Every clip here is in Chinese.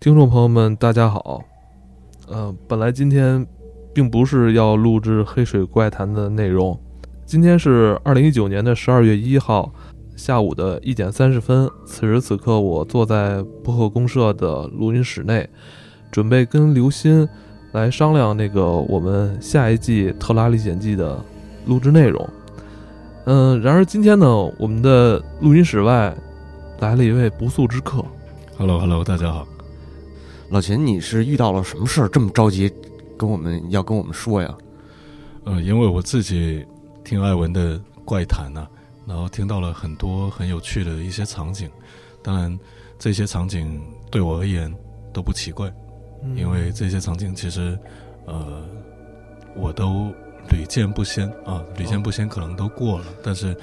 听众朋友们，大家好。呃，本来今天并不是要录制《黑水怪谈》的内容。今天是二零一九年的十二月一号下午的一点三十分。此时此刻，我坐在播客公社的录音室内，准备跟刘鑫来商量那个我们下一季《特拉历险记》的录制内容。嗯，然而今天呢，我们的录音室外来了一位不速之客。Hello，Hello，大家好。老秦，你是遇到了什么事儿这么着急，跟我们要跟我们说呀？呃，因为我自己听艾文的怪谈呢、然后听到了很多很有趣的一些场景。当然，这些场景对我而言都不奇怪，嗯因为这些场景其实，呃，我都屡见不鲜啊，屡见不鲜可能都过了，但是，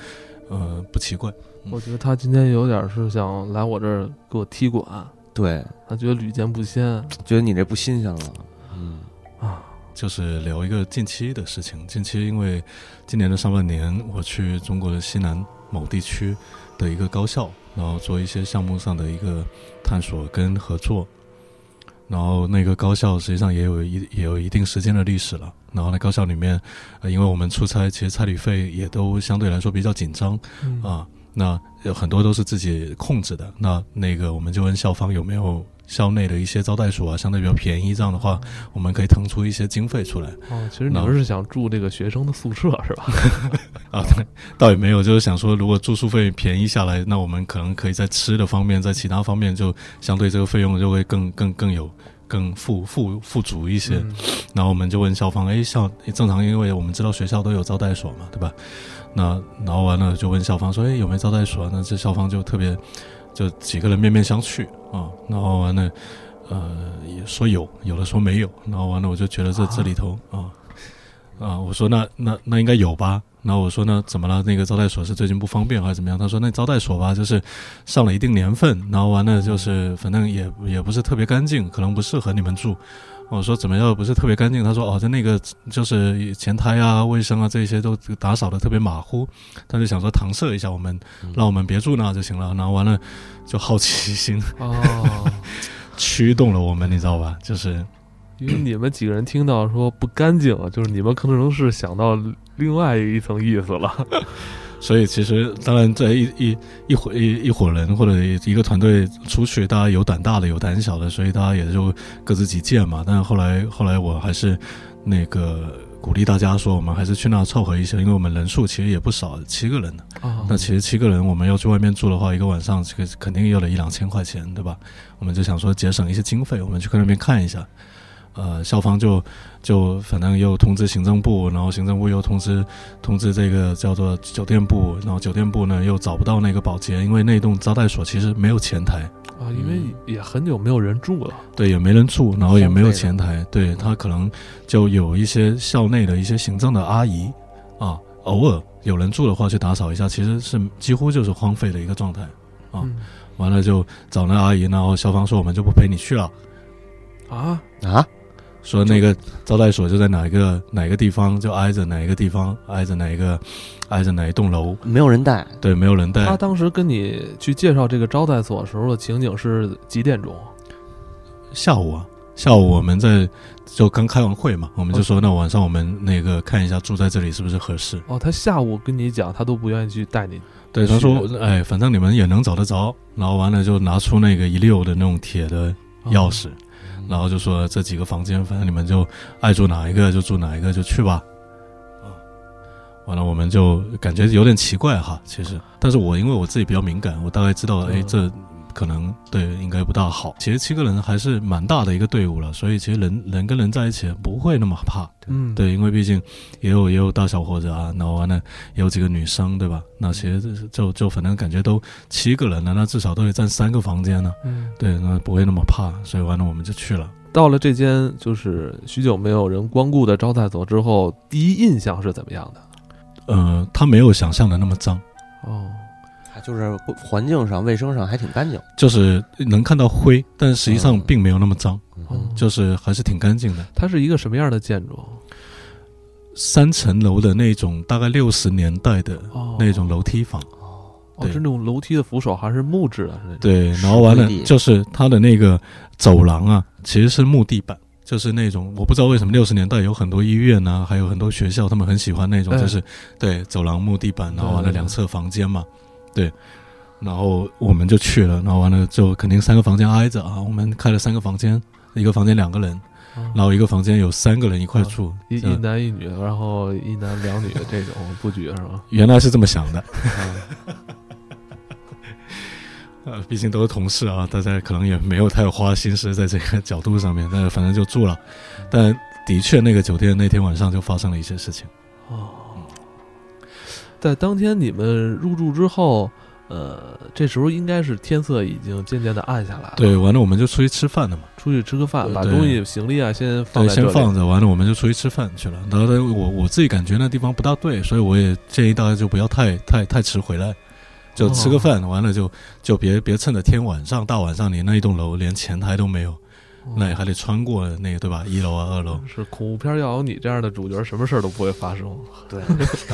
呃，不奇怪。我觉得他今天有点是想来我这儿给我踢馆，对，他觉得屡见不鲜觉得你这不新鲜了。嗯，啊。就是聊一个近期的事情。近期因为今年的上半年，我去中国的西南某地区的一个高校，然后做一些项目上的一个探索跟合作。然后那个高校实际上也有一也有一定时间的历史了。然后那高校里面，呃，因为我们出差，其实差旅费也都相对来说比较紧张嗯啊。那有很多都是自己控制的。那那个我们就问校方有没有校内的一些招待所啊，相对比较便宜，这样的话我们可以腾出一些经费出来哦，其实你们是想住这个学生的宿舍是吧？啊。对倒也没有，就是想说，如果住宿费便宜下来，那我们可能可以在吃的方面，在其他方面就相对这个费用就会更更更有更富富富足一些。嗯然后我们就问校方，哎，校正常，因为我们知道学校都有招待所嘛，对吧？那然后完了就问校方说，哎，有没有招待所？那这校方就特别，就几个人面面相觑啊。然后完了，呃，也说有，有的说没有。然后完了，我就觉得这这里头啊啊，我说那那那应该有吧。然后我说那怎么了？那个招待所是最近不方便还是怎么样？他说那招待所吧，就是上了一定年份，然后完了就是反正也也不是特别干净，可能不适合你们住。我说怎么样不是特别干净？他说哦，在那个就是前台啊、卫生啊这些都打扫的特别马虎，他就想说搪塞一下我们，让我们别住那就行了。然后完了，就好奇心哦，驱动了我们，你知道吧？就是因为你们几个人听到说不干净，就是你们可能是想到另外一层意思了。所以其实当然在一一一伙一一伙人或者一个团队出去，大家有胆大的有胆小的，所以大家也就各自己见嘛。但是后来后来我还是那个鼓励大家说，我们还是去那凑合一下，因为我们人数其实也不少，七个人呢。啊，那其实七个人，我们要去外面住的话，一个晚上这个肯定要得一两千块钱，对吧？我们就想说节省一些经费，我们去那边看一下。呃，校方就就反正又通知行政部，然后行政部又通知通知这个叫做酒店部，然后酒店部呢又找不到那个保洁，因为那栋招待所其实没有前台，啊，因为也很久没有人住了。对，也没人住，然后也没有前台，对他可能就有一些校内的一些行政的阿姨啊，偶尔有人住的话去打扫一下，其实是几乎就是荒废的一个状态。啊嗯。完了就找那阿姨，然后校方说我们就不陪你去了，啊，啊，说那个招待所就在哪一个哪一个地方，就挨着哪一个地方，挨着哪一个挨着哪一栋楼，没有人带，对，没有人带他。当时跟你去介绍这个招待所的时候的情景是几点钟？下午啊，下午我们在就刚开完会嘛，我们就说那晚上我们那个看一下住在这里是不是合适。哦，他下午跟你讲，他都不愿意去带你。对，他说，哎，反正你们也能找得着。然后完了就拿出那个一溜的那种铁的钥匙，然后就说这几个房间，反正你们就爱住哪一个就住哪一个，就去吧。完了我们就感觉有点奇怪哈，其实，但是我因为我自己比较敏感，我大概知道，哎，这可能对应该不大好。其实七个人还是蛮大的一个队伍了，所以其实人人跟人在一起不会那么怕。嗯，对，因为毕竟也有也有大小伙子啊，然后完了也有几个女生，对吧？那其实就就就反正感觉都七个人了，那至少都得占三个房间呢。嗯，对，那不会那么怕，所以完了我们就去了。到了这间就是许久没有人光顾的招待所之后，第一印象是怎么样的？呃，他没有想象的那么脏，哦，还就是环境上、卫生上还挺干净。就是能看到灰，但实际上嗯并没有那么脏，嗯就是还是挺干净的。它是一个什么样的建筑？三层楼的那种，大概六十年代的哦，那种楼梯房，哦，哦是那种楼梯的扶手还是木质的？对，然后完了就是它的那个走廊啊，其实是木地板，就是那种我不知道为什么六十年代有很多医院呐、还有很多学校，他们很喜欢那种，哎就是、对走廊木地板，然后完了两侧房间嘛，对，然后我们就去了，然后完了就肯定三个房间挨着啊，我们开了三个房间，一个房间两个人，哦然后一个房间有三个人一块住，这一一男一女，然后一男两女的这种布局是吗？原来是这么想的。嗯呃，毕竟都是同事啊，大家可能也没有太花心思在这个角度上面，但是反正就住了。但的确，那个酒店那天晚上就发生了一些事情。哦，在当天你们入住之后，呃，这时候应该是天色已经渐渐的暗下来了。对，，完了我们就出去吃饭了嘛。出去吃个饭，把东西行李啊先放对。先放着，完了我们就出去吃饭去了。然后呢，我我自己感觉那地方不大对，所以我也建议大家就不要太太太迟回来，就吃个饭，完了就就别别趁着天晚上大晚上，你那一栋楼连前台都没有，哦那也还得穿过那个对吧？一楼啊，二楼是恐怖片要有你这样的主角，什么事儿都不会发生，对，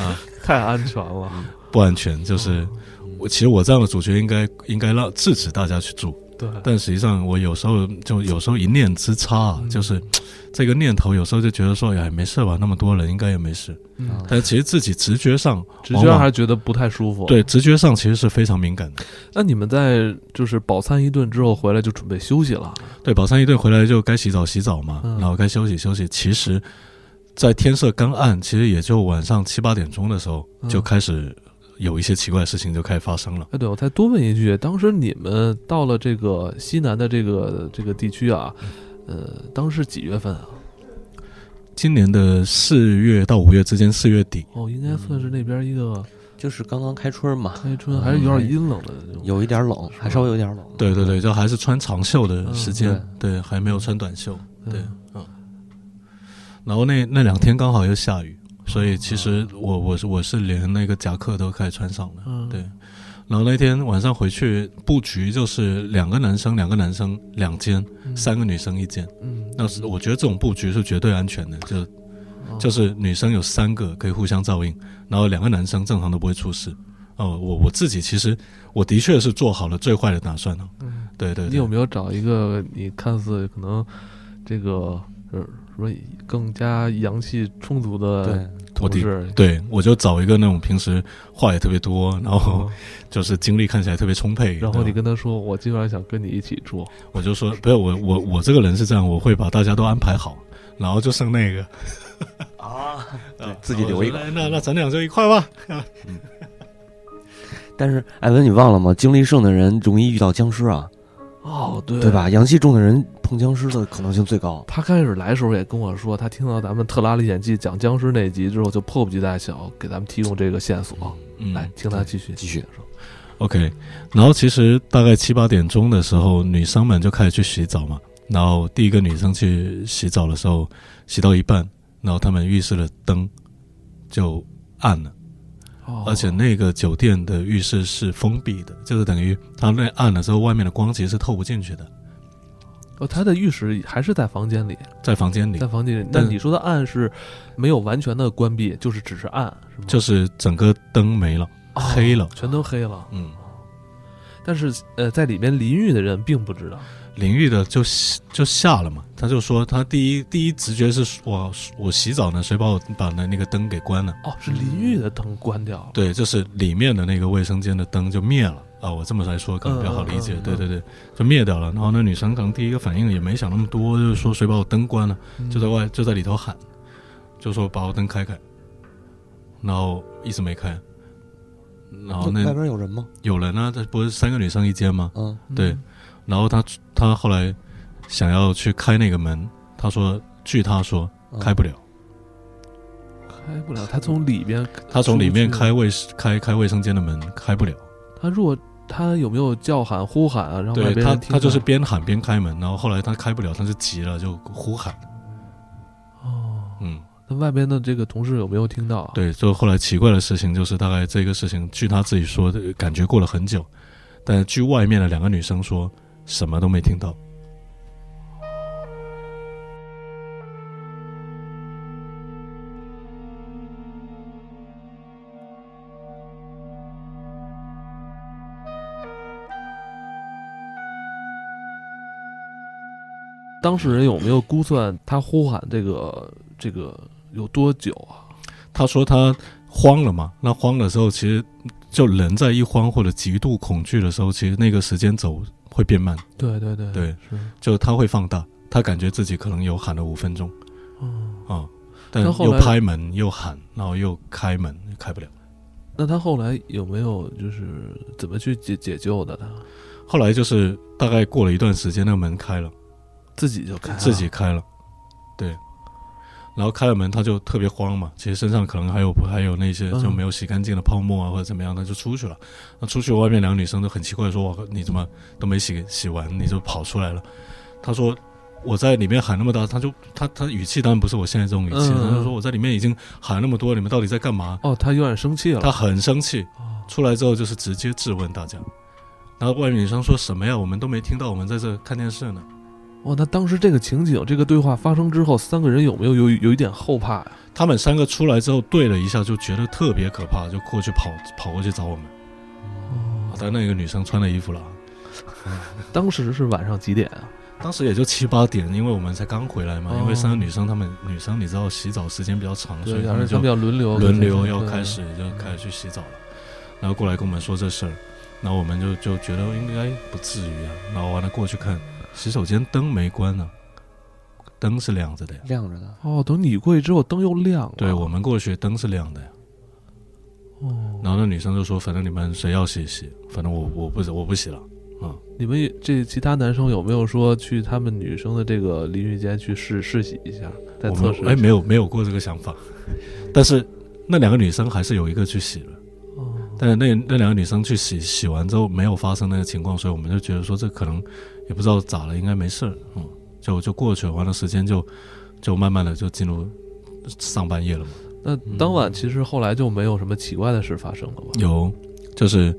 啊，太安全了。不安全。就是我其实我这样的主角应该应该让制止大家去住，对，但实际上我有时候就有时候一念之差啊，嗯就是这个念头有时候就觉得说，哎，没事吧，那么多人应该也没事。嗯但其实自己直觉上，直觉上还是觉得不太舒服。，对直觉上其实是非常敏感的。那你们在就是饱餐一顿之后回来就准备休息了。对，饱餐一顿回来就该洗澡洗澡嘛，嗯然后该休息休息。其实，在天色刚暗，其实也就晚上七八点钟的时候，嗯就开始有一些奇怪的事情就开始发生了。哎，对，我再多问一句，当时你们到了这个西南的这个这个地区啊，呃，当时几月份啊？今年的四月到五月之间，四月底，哦，应该算是那边一个就是刚刚开春嘛，开春，还是有点阴冷的。有一点冷，还稍微有点冷。对对对，就还是穿长袖的时间，嗯对，还没有穿短袖，对嗯，嗯。然后那那两天刚好又下雨，所以其实我我是我是连那个夹克都开始穿上了，嗯，对。然后那天晚上回去布局就是两个男生，两个男生两间，嗯三个女生一间。嗯，那是我觉得这种布局是绝对安全的，就哦就是女生有三个可以互相照应，然后两个男生正常都不会出事。哦，我我自己其实我的确是做好了最坏的打算了。嗯对对对，你有没有找一个你看似可能这个呃什么更加阳气充足的对，我的同事？对我就找一个那种平时话也特别多，然后哦 就是精力看起来特别充沛。然后你跟他说，我今晚想跟你一起住。我就说，不是我我我这个人是这样，我会把大家都安排好，然后就剩那个 啊，啊自己留一个那那咱俩就一块吧。但是艾文，你忘了吗？精力盛的人容易遇到僵尸啊，哦，对对？吧？阳气重的人碰僵尸的可能性最高。他开始来的时候也跟我说，他听到咱们《特拉历险记》讲僵尸那集之后，就迫不及待想要给咱们提供这个线索。嗯，来，听他继续继续说。OK，然后其实大概七八点钟的时候，女生们就开始去洗澡嘛。然后第一个女生去洗澡的时候，洗到一半，然后他们浴室的灯就暗了，哦而且那个酒店的浴室是封闭的，就是等于它那暗了之后，外面的光其实是透不进去的，哦，他的浴室还是在房间里，在房间里在房间里。那但你说的暗是没有完全的关闭，就是只是暗，是吗？就是整个灯没了，哦黑了。全都黑了。嗯，但是呃，在里面淋浴的人并不知道。淋浴的就就下了嘛，他就说他第一第一直觉是我我洗澡呢，谁把我把那那个灯给关了？哦，是淋浴的灯关掉了。对，就是里面的那个卫生间的灯就灭了啊！我这么来说可能比较好理解。对对对，就灭掉了。然后那女生可能第一个反应也没想那么多，就是说谁把我灯关了，嗯，就在外就在里头喊，就说把我灯开开，然后一直没开。然后外那边有人吗？有人呢，这不是三个女生一间吗？嗯，嗯对，然后他他后来想要去开那个门，他说，据他说嗯开不了，开不了。他从里边，他从里面开卫开开卫生间的门开不了。他如果他有没有叫喊呼喊啊？让外对他，他就是边喊边开门，然后后来他开不了，他就急了，就呼喊。哦。嗯，那外边的这个同事有没有听到啊？，对，就后来奇怪的事情就是，大概这个事情，据他自己说，感觉过了很久，但据外面的两个女生说，什么都没听到。当事人有没有估算他呼喊这个这个有多久啊？他说他慌了嘛？那慌的时候其实就人在一慌或者极度恐惧的时候其实那个时间走会变慢，对对对对，是，就他会放大，他感觉自己可能有喊了五分钟。嗯，啊，但又拍门又喊，然后又开门开不了。那他后来有没有就是怎么去解解救的？他？后来就是大概过了一段时间，那个门开了，自己就开了，自己开了，对，然后开了门，他就特别慌嘛，其实身上可能还有还有那些嗯就没有洗干净的泡沫啊或者怎么样，他就出去了。那出去外面两个女生都很奇怪，说：“我你怎么都没洗洗完，你就跑出来了？”他说。我在里面喊那么大，他就他他语气当然不是我现在这种语气，嗯他就说我在里面已经喊那么多，你们到底在干嘛？哦，他有点生气了。他很生气，哦出来之后就是直接质问大家，然后外面女生说什么呀？我们都没听到，我们在这看电视呢。哦，那当时这个情景，这个对话发生之后，三个人有没有有有一点后怕呀？他们三个出来之后对了一下，就觉得特别可怕，就过去跑跑过去找我们。哦，但那个女生穿了衣服了，当时是晚上几点啊？当时也就七八点，因为我们才刚回来嘛。哦因为三个女生，她们女生你知道洗澡时间比较长，所以，她们就要轮流轮流要开始就开始去洗澡了，然后过来跟我们说这事儿，然后我们就就觉得应该不至于啊，然后完了过去看洗手间灯没关呢、灯是亮着的呀。亮着的。哦，等你过去之后，灯又亮了。对我们过去灯是亮的呀。哦，然后那女生就说：“反正你们谁要洗洗，反正我我不我不洗了。你们这其他男生有没有说去他们女生的这个淋浴间去试试洗一下，再我测试？们哎没有没有过这个想法，但是那两个女生还是有一个去洗了。哦，但是那那两个女生去洗洗完之后没有发生那个情况，所以我们就觉得说这可能也不知道咋了，应该没事儿，嗯，就就过去了，完了时间就就慢慢的就进入上半夜了嘛。那当晚其实后来就没有什么奇怪的事发生了吧？有就是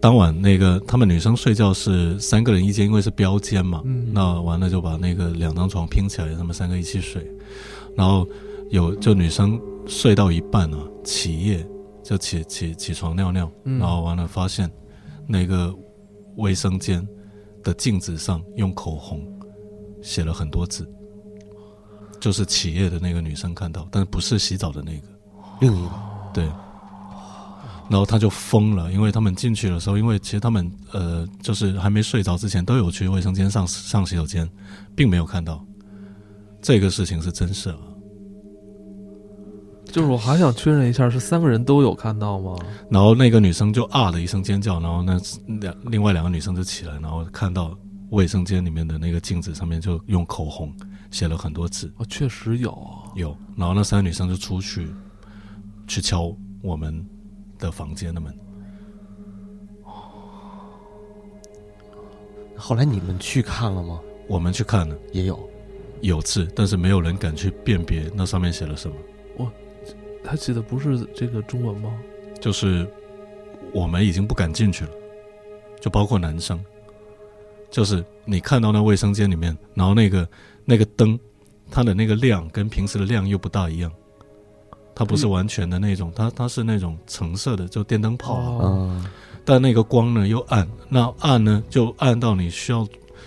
当晚那个他们女生睡觉是三个人一间，因为是标间嘛，嗯那完了就把那个两张床拼起来，他们三个一起睡，然后有就女生睡到一半啊，起夜就起起起床尿尿，嗯然后完了发现那个卫生间的镜子上用口红写了很多字，就是起夜的那个女生看到，但是不是洗澡的那个，另一个对。然后他就疯了，因为他们进去的时候，因为其实他们呃，就是还没睡着之前都有去卫生间上上洗手间，并没有看到这个事情是真事啊。就是我还想确认一下，是三个人都有看到吗？然后那个女生就啊的一声尖叫，然后那两另外两个女生就起来，然后看到卫生间里面的那个镜子上面就用口红写了很多字，哦，确实有啊。有，然后那三个女生就出去去敲我们的房间的门，后来你们去看了吗？我们去看了，也有。有字，但是没有人敢去辨别那上面写了什么。他写的不是这个中文吗？就是我们已经不敢进去了，就包括男生，就是你看到那卫生间里面，然后那个那个灯，它的那个亮跟平时的亮又不大一样，它不是完全的那种，它它是那种橙色的，就电灯泡啊，但那个光呢又暗，那暗呢就暗到你需要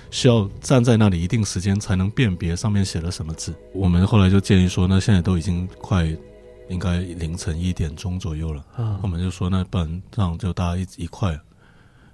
需要站在那里一定时间才能辨别上面写了什么字。我们后来就建议说，那现在都已经快应该凌晨一点钟左右了。啊我们就说，那不然这样就大家一一块，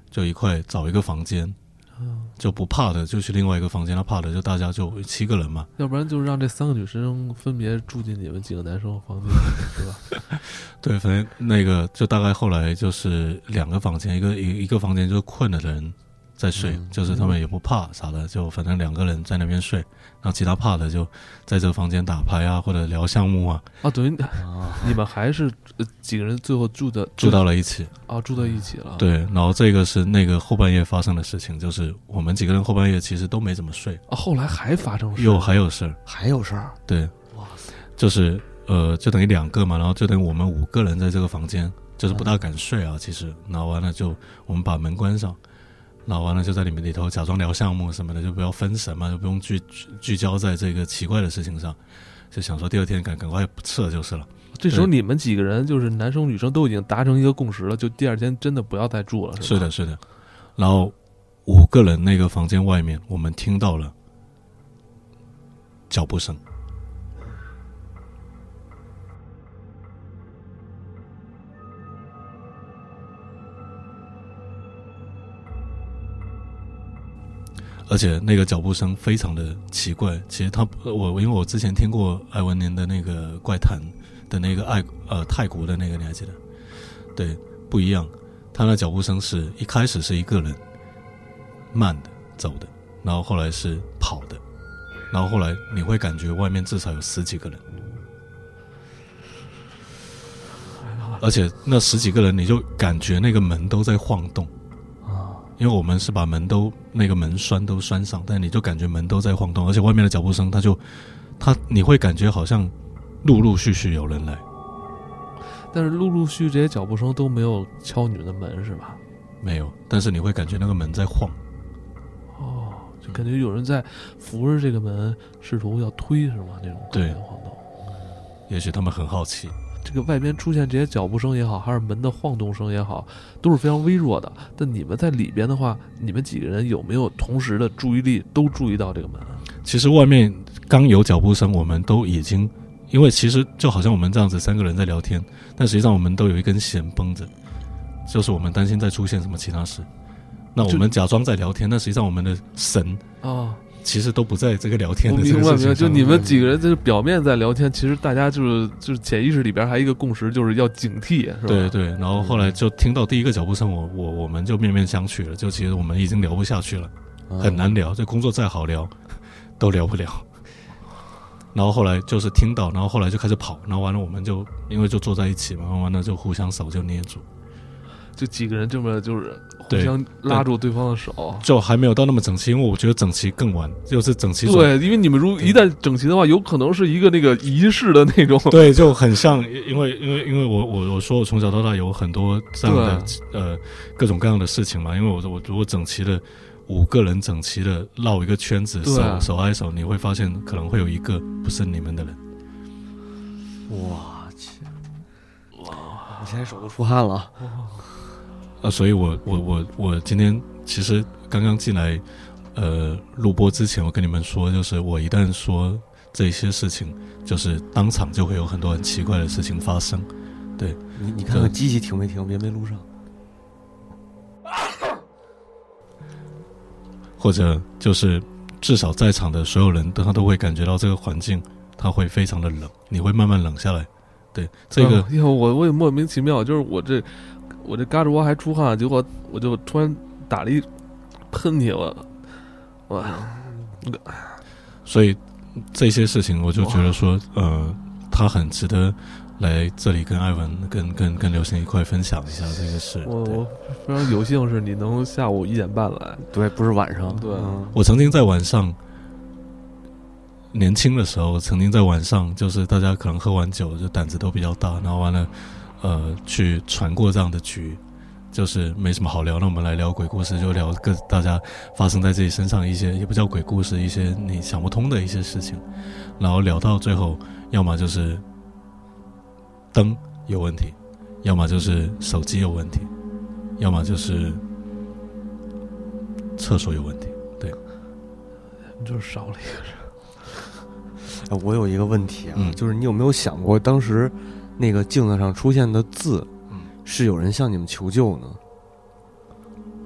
就一块找一个房间，嗯就不怕的就去另外一个房间，他怕的就大家就七个人嘛。要不然就让这三个女生分别住进你们几个男生房间，是吧？对，反正那个就大概后来就是两个房间，一个一一个房间就是困了的人在睡，嗯就是他们也不怕啥的，就反正两个人在那边睡，然后其他怕的就在这个房间打牌啊或者聊项目啊，啊，等于啊，你们还是呃几个人最后住的住到了一起。啊住到一起了。，对，然后这个是那个后半夜发生的事情，就是我们几个人后半夜其实都没怎么睡，啊，后来还发生事又还有事儿。还有事儿。对，哇塞，就是呃，就等于两个嘛，然后就等于我们五个人在这个房间，就是不大敢睡啊。其实，然后完了就我们把门关上，然后完了就在里面里头假装聊项目什么的，就不要分神嘛，就不用聚聚聚焦在这个奇怪的事情上，就想说第二天赶赶快撤就是了。这时候你们几个人就是男生女生都已经达成一个共识了，就第二天真的不要再住了，是吧？是的，是的。然后五个人那个房间外面，我们听到了脚步声。而且那个脚步声非常的奇怪。其实他我因为我之前听过艾文年的那个怪谈的那个爱呃泰国的那个你还记得？对，不一样。他那脚步声是一开始是一个人慢的走的，然后后来是跑的，然后后来你会感觉外面至少有十几个人，而且那十几个人你就感觉那个门都在晃动。因为我们是把门都那个门栓都栓上，但你就感觉门都在晃动，而且外面的脚步声，它就，它你会感觉好像陆陆续续有人来，但是陆陆续续这些脚步声都没有敲你们的门是吧？没有，但是你会感觉那个门在晃，哦，就感觉有人在扶着这个门，试图要推是吗？那种对晃动。也许他们很好奇，这个外边出现这些脚步声也好，还是门的晃动声也好，都是非常微弱的。但你们在里边的话，你们几个人有没有同时的注意力都注意到这个门？其实外面刚有脚步声，我们都已经，因为其实就好像我们这样子三个人在聊天，但实际上我们都有一根弦绷着，就是我们担心再出现什么其他事。那我们假装在聊天，但实际上我们的神啊，其实都不在这个聊天的情上。就你们几个人就是表面在聊天，其实大家就是就是潜意识里边还有一个共识，就是要警惕，是吧？对对，然后后来就听到第一个脚步声，我我我们就面面相觑了，就其实我们已经聊不下去了，嗯很难聊，这工作再好聊，都聊不了。然后后来就是听到，然后后来就开始跑，然后完了我们就因为就坐在一起嘛，完了就互相手就捏住，就几个人这么就是互相拉住对方的手。就还没有到那么整齐，因为我觉得整齐更完，就是整齐对，因为你们如一旦整齐的话，有可能是一个那个仪式的那种。对，就很像，因为因为因为我我我说我从小到大有很多这样的呃各种各样的事情嘛，因为我我如果整齐的五个人整齐的绕一个圈子，手手挨手，你会发现可能会有一个不是你们的人。我去，哇！我现在手都出汗了。啊，所以我我我我今天其实刚刚进来，呃，录播之前，我跟你们说，就是我一旦说这些事情，就是当场就会有很多很奇怪的事情发生。对你你看看机器停没停？别没录上。或者就是至少在场的所有人，他都会感觉到这个环境，他会非常的冷，你会慢慢冷下来。对，这个、我我也莫名其妙，就是我这我这嘎吱窝还出汗，结果我就突然打了一喷嚏，我我所以这些事情，我就觉得说，呃，他很值得来这里跟艾文、跟跟跟刘星一块分享一下这个事。我我非常有幸是你能下午一点半来，对，不是晚上。对嗯我曾经在晚上，年轻的时候，曾经在晚上，就是大家可能喝完酒，就胆子都比较大，然后完了，呃，去传过这样的局，就是没什么好聊。那我们来聊鬼故事，就聊各大家发生在自己身上一些，也不叫鬼故事，一些你想不通的一些事情。然后聊到最后，要么就是灯有问题，要么就是手机有问题，要么就是厕所有问题。对就是少了一个人。哎 我有一个问题啊，嗯就是你有没有想过，当时那个镜子上出现的字，嗯是有人向你们求救呢？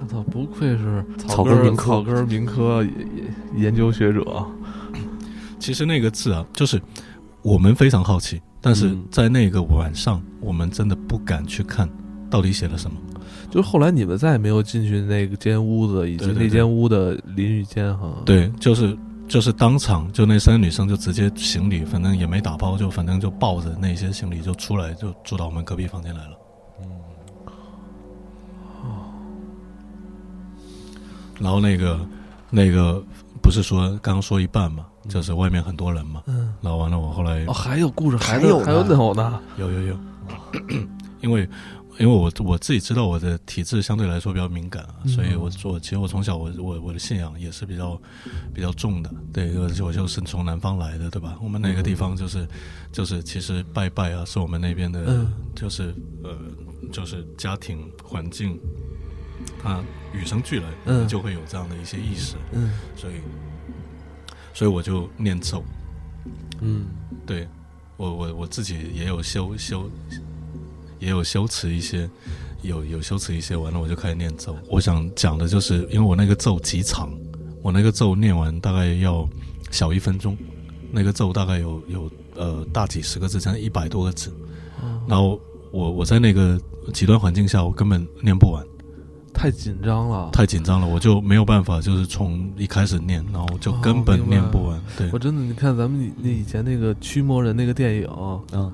我操，不愧是草根根民科草根民科研研究学者。其实那个字啊，就是我们非常好奇，但是嗯在那个晚上，我们真的不敢去看到底写了什么。就是后来你们再也没有进去那个间屋子，以及那间屋的淋浴间哈。，对，就是就是当场就那三个女生就直接行李，反正也没打包，就反正就抱着那些行李就出来，就住到我们隔壁房间来了。然后那个那个不是说刚刚说一半嘛，就是外面很多人嘛。嗯，然后完了，我后来哦，还有故事，还还有还有有呢。有有有，因为因为我我自己知道我的体质相对来说比较敏感啊，嗯。所以我我其实我从小我我我的信仰也是比较比较重的，对，而且我就是从南方来的，对吧？我们那个地方就是就是其实拜拜啊，是我们那边的，嗯。就是呃就是家庭环境，它与生俱来，嗯。就会有这样的一些意识，嗯。所以所以我就念咒，嗯。对我我我自己也有修修，也有修辞一些，有有修辞一些，完了我就开始念咒。我想讲的就是，因为我那个咒极长，我那个咒念完大概要小一分钟，那个咒大概有有呃大几十个字，将近一百多个字。然后我我在那个极端环境下，我根本念不完，太紧张了。太紧张了，我就没有办法，就是从一开始念，然后就根本念不完。对我真的，你看咱们那以前那个驱魔人那个电影，啊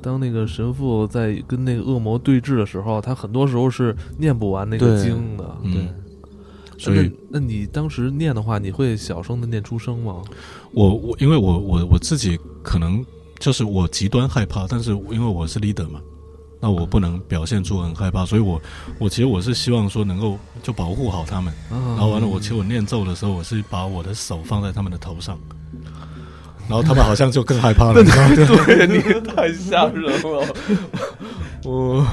当那个神父在跟那个恶魔对峙的时候，他很多时候是念不完那个经的。对，所以那那你当时念的话，你会小声的念出声吗？我我因为我我我自己可能就是我极端害怕，但是因为我是 leader 嘛，那我不能表现出很害怕，所以我我其实我是希望说能够就保护好他们。啊，然后完了，我其实我念咒的时候，我是把我的手放在他们的头上，然后他们好像就更害怕了。对你太吓人了。我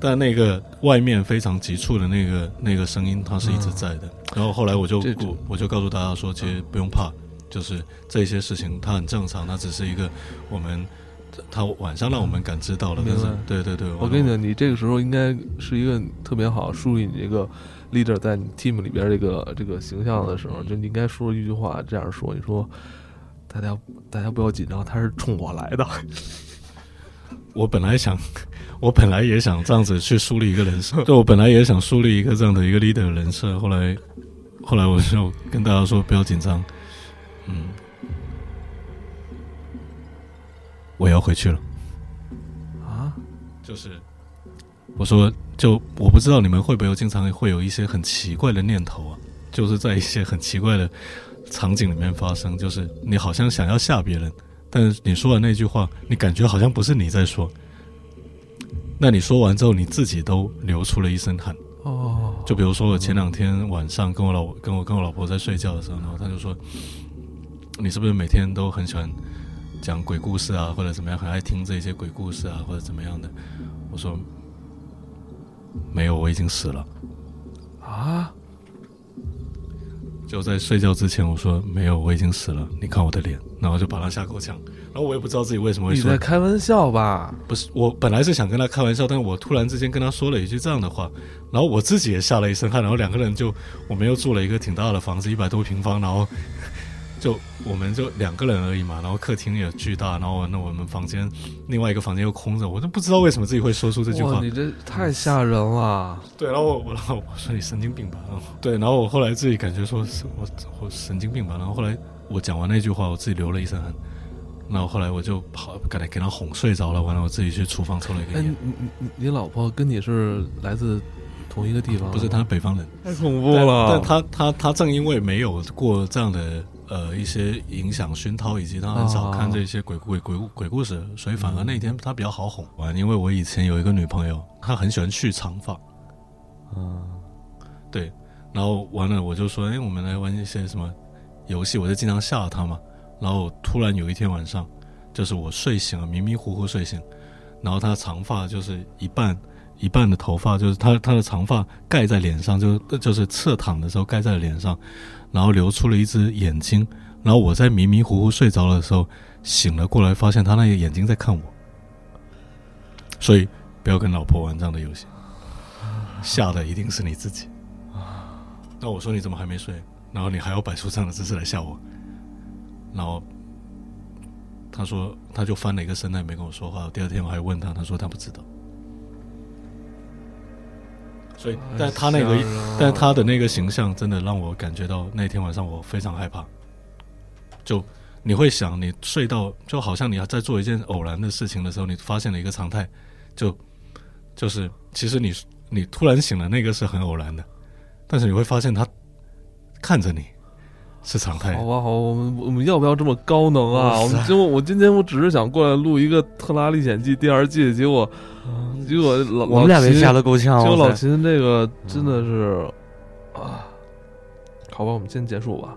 但那个外面非常急促的那个那个声音，它是一直在的。然后后来我就我我就告诉大家说，其实不用怕，就是这些事情它很正常，它只是一个我们他晚上让我们感知到了，但是明白对对对，我跟你讲，你这个时候应该是一个特别好树立你这个 leader 在你 team 里边这个这个形象的时候，就你应该说一句话，这样说，你说大家大家不要紧张，他是冲我来的。我本来想，我本来也想这样子去树立一个人设，对我本来也想树立一个这样的一个 leader 的人设，后来后来我就跟大家说不要紧张，嗯，我要回去了。啊，就是我说，就我不知道你们会不会有经常会有一些很奇怪的念头啊，就是在一些很奇怪的场景里面发生，就是你好像想要吓别人，但是你说的那句话，你感觉好像不是你在说。那你说完之后，你自己都流出了一身汗。哦，就比如说，我前两天晚上跟我老跟我跟我老婆在睡觉的时候，然后她就说：“你是不是每天都很喜欢讲鬼故事啊，或者怎么样，很爱听这些鬼故事啊，或者怎么样的？”我说：“没有，我已经死了。啊，”就在睡觉之前，我说：“没有，我已经死了。你看我的脸。”然后就把他吓够呛。然后我也不知道自己为什么会说你在，开玩笑吧？不是我本来是想跟他开玩笑，但是我突然之间跟他说了一句这样的话，然后我自己也吓了一身汗，然后两个人就我们又住了一个挺大的房子，一百多平方，然后就我们就两个人而已嘛，然后客厅也巨大，然后那我们房间另外一个房间又空着，我都不知道为什么自己会说出这句话哇，。你这太吓人了！对，然后我我然后我说你神经病吧，然后对，然后我后来自己感觉说是我我神经病吧，然后后来我讲完那句话，我自己流了一身汗。然后后来我就跑，给他给他哄睡着了。完了，我自己去厨房抽了一哎，根你烟。你你你老婆跟你是来自同一个地方？不是，她是北方人，太恐怖了。但他他他正因为没有过这样的呃一些影响熏陶，以及他很少看这些鬼鬼鬼鬼故事，所以反而那天他比较好哄。完，因为我以前有一个女朋友，她很喜欢去长发，嗯对，然后完了我就说，哎，我们来玩一些什么游戏，我就经常吓她嘛。然后突然有一天晚上，就是我睡醒了，迷迷糊糊睡醒，然后她长发就是一半一半的头发，就是他，他的长发盖在脸上，就就是侧躺的时候盖在脸上，然后流出了一只眼睛。然后我在迷迷糊糊睡着的时候醒了过来，发现他那个眼睛在看我。所以不要跟老婆玩这样的游戏，吓的一定是你自己。那我说你怎么还没睡？然后你还要摆出这样的姿势来吓我？然后他说他就翻了一个身，他也没跟我说话。第二天我还问他，他说他不知道。所以，但他那个，但他的那个形象真的让我感觉到那天晚上我非常害怕。就你会想，你睡到就好像你在做一件偶然的事情的时候，你发现了一个常态，就就是其实你你突然醒了，那个是很偶然的，但是你会发现他看着你是常态好。吧，好，我们我们要不要这么高能啊？我们结果我今天我只是想过来录一个《特拉历险记》第二季，结果结果老我们俩被吓得，够呛。结果老秦这个真的是啊，好吧，我们先结束吧。